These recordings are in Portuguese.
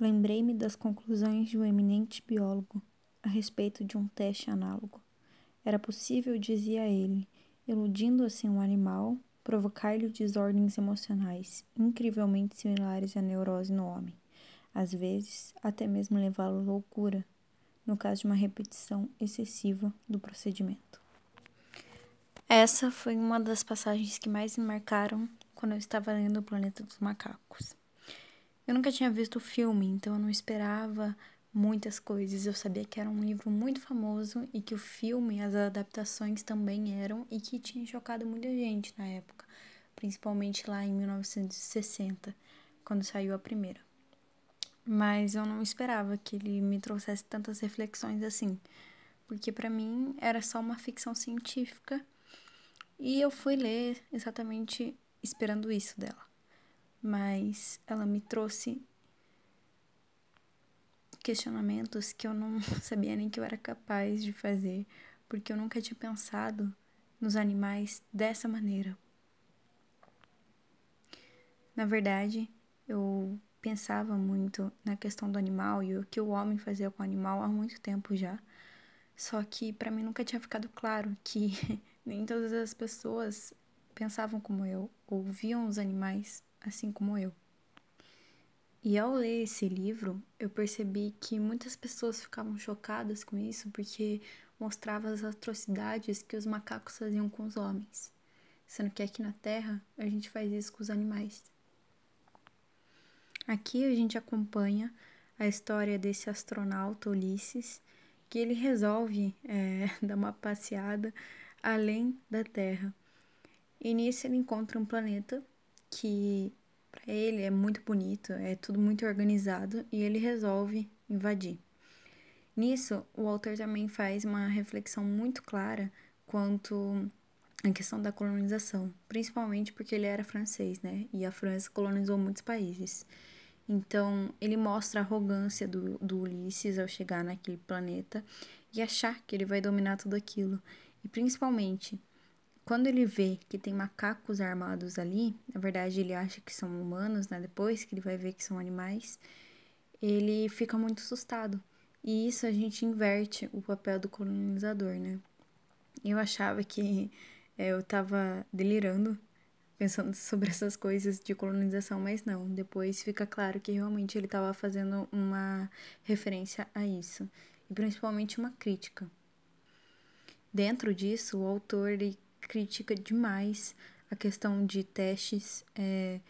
lembrei-me das conclusões de um eminente biólogo a respeito de um teste análogo. Era possível, dizia ele, iludindo assim um animal, provocar-lhe desordens emocionais incrivelmente similares à neurose no homem, às vezes até mesmo levá-lo à loucura, no caso de uma repetição excessiva do procedimento. Essa foi uma das passagens que mais me marcaram quando eu estava lendo O Planeta dos Macacos. Eu nunca tinha visto o filme, então eu não esperava muitas coisas. Eu sabia que era um livro muito famoso e que o filme, as adaptações também eram e que tinha chocado muita gente na época, principalmente lá em 1960, quando saiu a primeira. Mas eu não esperava que ele me trouxesse tantas reflexões assim, porque para mim era só uma ficção científica e eu fui ler exatamente esperando isso dela. Mas ela me trouxe questionamentos que eu não sabia nem que eu era capaz de fazer, porque eu nunca tinha pensado nos animais dessa maneira. Na verdade, eu pensava muito na questão do animal e o que o homem fazia com o animal há muito tempo já. Só que para mim nunca tinha ficado claro que nem todas as pessoas pensavam como eu, ou viam os animais assim como eu. E ao ler esse livro, eu percebi que muitas pessoas ficavam chocadas com isso porque mostrava as atrocidades que os macacos faziam com os homens, sendo que aqui na Terra a gente faz isso com os animais. Aqui a gente acompanha a história desse astronauta Ulisses, que ele resolve é, dar uma passeada além da Terra. E nisso ele encontra um planeta que para ele é muito bonito, é tudo muito organizado e ele resolve invadir. Nisso, o autor também faz uma reflexão muito clara quanto à questão da colonização, principalmente porque ele era francês, né? E a França colonizou muitos países. Então, ele mostra a arrogância do, do Ulisses ao chegar naquele planeta e achar que ele vai dominar tudo aquilo. E principalmente quando ele vê que tem macacos armados ali, na verdade ele acha que são humanos, né? Depois que ele vai ver que são animais, ele fica muito assustado. E isso a gente inverte o papel do colonizador, né? Eu achava que é, eu tava delirando pensando sobre essas coisas de colonização, mas não. Depois fica claro que realmente ele estava fazendo uma referência a isso, e principalmente uma crítica. Dentro disso, o autor critica demais a questão de testes é,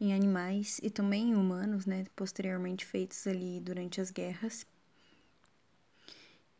em animais e também em humanos, né, posteriormente feitos ali durante as guerras.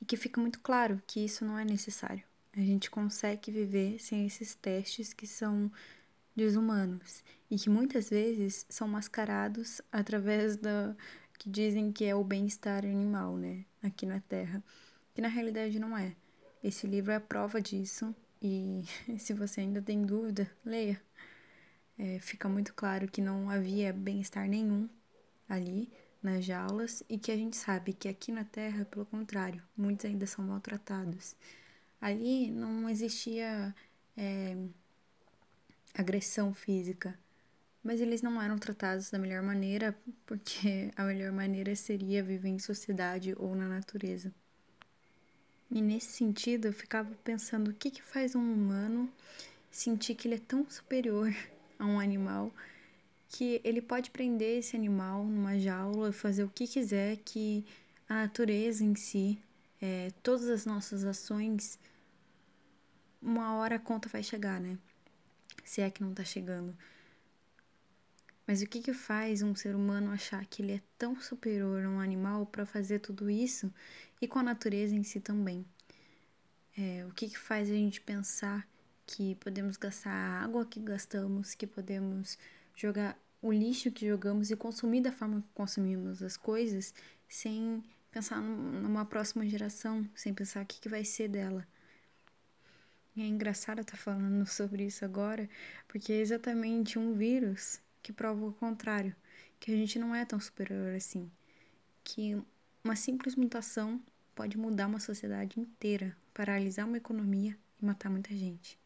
E que fica muito claro que isso não é necessário. A gente consegue viver sem esses testes que são desumanos e que muitas vezes são mascarados através da que dizem que é o bem-estar animal, né, aqui na Terra, que na realidade não é. Esse livro é a prova disso e se você ainda tem dúvida, leia. É, fica muito claro que não havia bem-estar nenhum ali nas jaulas e que a gente sabe que aqui na Terra, pelo contrário, muitos ainda são maltratados. Ali não existia é, agressão física, mas eles não eram tratados da melhor maneira, porque a melhor maneira seria viver em sociedade ou na natureza. E nesse sentido, eu ficava pensando o que, que faz um humano sentir que ele é tão superior a um animal que ele pode prender esse animal numa jaula e fazer o que quiser, que a natureza em si, é, todas as nossas ações, uma hora a conta vai chegar, né? Se é que não tá chegando. Mas o que que faz um ser humano achar que ele é tão superior a um animal para fazer tudo isso e com a natureza em si também? É, o que que faz a gente pensar que podemos gastar a água que gastamos, que podemos jogar o lixo que jogamos e consumir da forma que consumimos as coisas sem pensar numa próxima geração, sem pensar o que, que vai ser dela. É engraçado estar tá falando sobre isso agora, porque é exatamente um vírus que prova o contrário, que a gente não é tão superior assim, que uma simples mutação pode mudar uma sociedade inteira, paralisar uma economia e matar muita gente.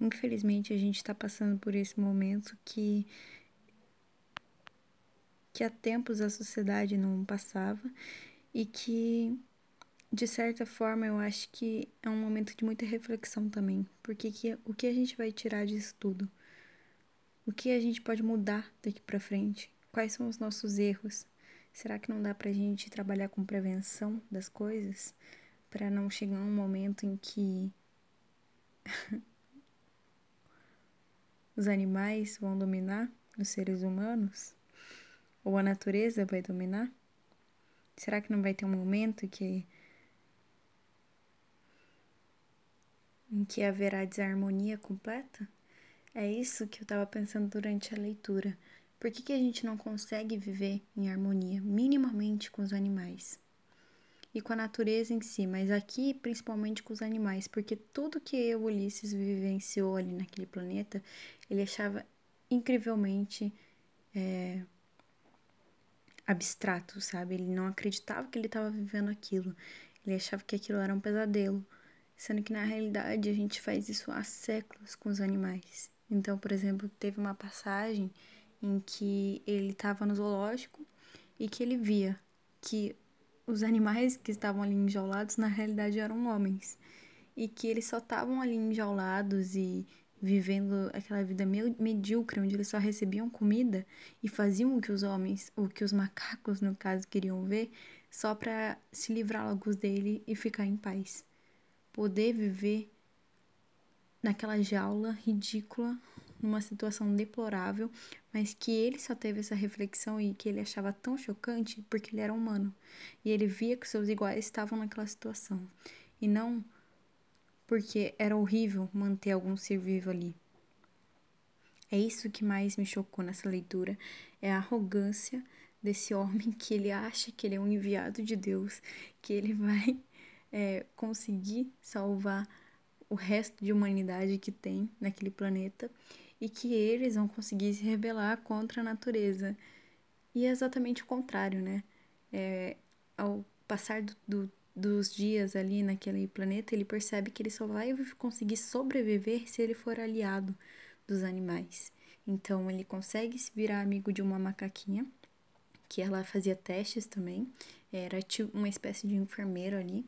Infelizmente, a gente está passando por esse momento que que há tempos a sociedade não passava e que de certa forma eu acho que é um momento de muita reflexão também, porque que, o que a gente vai tirar disso tudo? O que a gente pode mudar daqui para frente? Quais são os nossos erros? Será que não dá pra gente trabalhar com prevenção das coisas para não chegar um momento em que os animais vão dominar os seres humanos? Ou a natureza vai dominar? Será que não vai ter um momento que em que haverá desarmonia completa? É isso que eu estava pensando durante a leitura. Por que, que a gente não consegue viver em harmonia, minimamente, com os animais? E com a natureza em si, mas aqui principalmente com os animais, porque tudo que o Ulisses vivenciou ali naquele planeta, ele achava incrivelmente é, abstrato, sabe? Ele não acreditava que ele estava vivendo aquilo. Ele achava que aquilo era um pesadelo, sendo que na realidade a gente faz isso há séculos com os animais. Então, por exemplo, teve uma passagem em que ele estava no zoológico e que ele via que os animais que estavam ali enjaulados na realidade eram homens e que eles só estavam ali enjaulados e vivendo aquela vida meio medíocre, onde eles só recebiam comida e faziam o que os homens, o que os macacos, no caso, queriam ver, só para se livrar logo dele e ficar em paz. Poder viver naquela jaula ridícula, numa situação deplorável, mas que ele só teve essa reflexão e que ele achava tão chocante porque ele era humano e ele via que seus iguais estavam naquela situação e não porque era horrível manter algum ser vivo ali. É isso que mais me chocou nessa leitura, é a arrogância desse homem que ele acha que ele é um enviado de Deus, que ele vai é, conseguir salvar o resto de humanidade que tem naquele planeta e que eles vão conseguir se rebelar contra a natureza. E é exatamente o contrário, né? É, ao passar do, do dos dias ali naquele planeta, ele percebe que ele só vai conseguir sobreviver se ele for aliado dos animais. Então ele consegue se virar amigo de uma macaquinha, que ela fazia testes também, era tipo uma espécie de enfermeiro ali.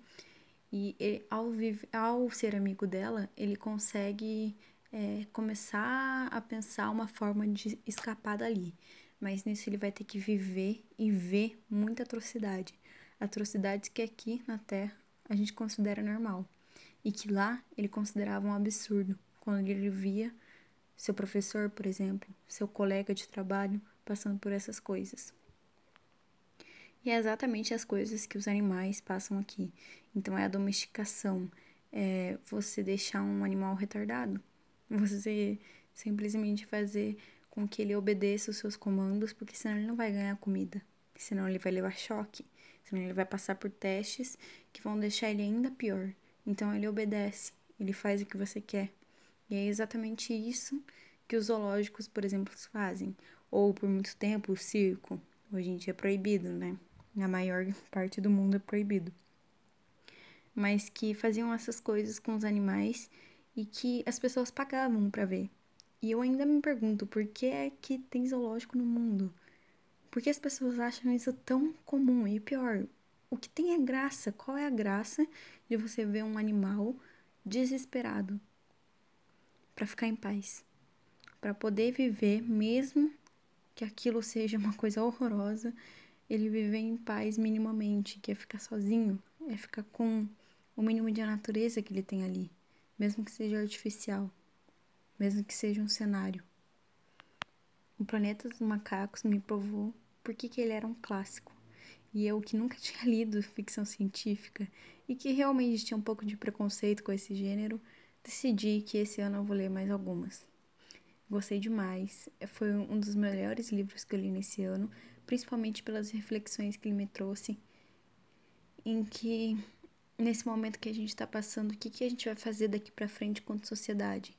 E ao, ao ser amigo dela, ele consegue é, começar a pensar uma forma de escapar dali. Mas nisso ele vai ter que viver e ver muita atrocidade atrocidades que aqui na Terra a gente considera normal e que lá ele considerava um absurdo quando ele via seu professor, por exemplo, seu colega de trabalho passando por essas coisas. E é exatamente as coisas que os animais passam aqui. Então é a domesticação, é você deixar um animal retardado, você simplesmente fazer com que ele obedeça os seus comandos, porque senão ele não vai ganhar comida, senão ele vai levar choque, senão ele vai passar por testes que vão deixar ele ainda pior. Então ele obedece, ele faz o que você quer. E é exatamente isso que os zoológicos, por exemplo, fazem. Ou por muito tempo o circo. Hoje em dia é proibido, né? Na maior parte do mundo é proibido. Mas que faziam essas coisas com os animais e que as pessoas pagavam para ver. E eu ainda me pergunto por que é que tem zoológico no mundo? Por que as pessoas acham isso tão comum? E pior, o que tem é graça? Qual é a graça de você ver um animal desesperado para ficar em paz? Para poder viver, mesmo que aquilo seja uma coisa horrorosa, ele viver em paz minimamente, que é ficar sozinho, é ficar com o mínimo de natureza que ele tem ali, mesmo que seja artificial, mesmo que seja um cenário. O Planeta dos Macacos me provou por que ele era um clássico. E eu, que nunca tinha lido ficção científica e que realmente tinha um pouco de preconceito com esse gênero, decidi que esse ano eu vou ler mais algumas. Gostei demais, foi um dos melhores livros que eu li nesse ano, principalmente pelas reflexões que ele me trouxe, em que nesse momento que a gente está passando, o que, que a gente vai fazer daqui para frente quanto sociedade?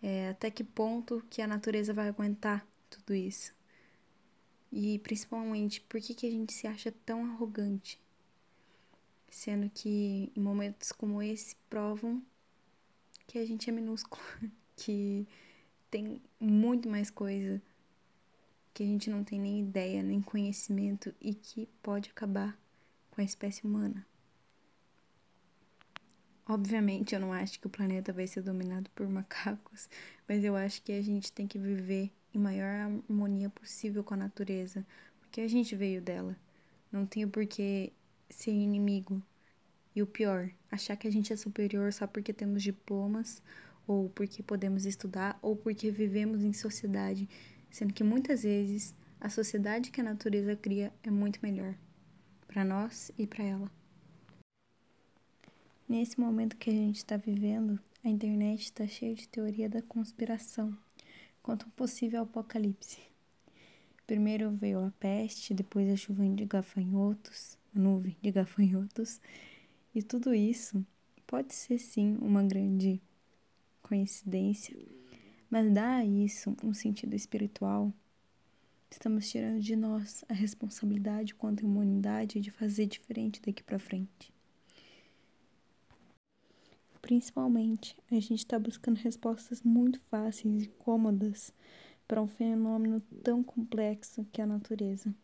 É, até que ponto que a natureza vai aguentar tudo isso. E principalmente, por que, que a gente se acha tão arrogante? Sendo que em momentos como esse provam que a gente é minúsculo, que tem muito mais coisa que a gente não tem nem ideia, nem conhecimento e que pode acabar com a espécie humana. Obviamente, eu não acho que o planeta vai ser dominado por macacos, mas eu acho que a gente tem que viver em maior harmonia possível com a natureza, porque a gente veio dela. Não tem por que ser inimigo. E o pior, achar que a gente é superior só porque temos diplomas, ou porque podemos estudar, ou porque vivemos em sociedade, sendo que muitas vezes a sociedade que a natureza cria é muito melhor para nós e para ela. Nesse momento que a gente está vivendo, a internet está cheia de teoria da conspiração quanto um possível apocalipse. Primeiro veio a peste, depois a chuva de gafanhotos, a nuvem de gafanhotos, e tudo isso pode ser sim uma grande coincidência, mas dá a isso um sentido espiritual. Estamos tirando de nós a responsabilidade quanto à humanidade de fazer diferente daqui para frente. Principalmente, a gente está buscando respostas muito fáceis e cômodas para um fenômeno tão complexo que é a natureza.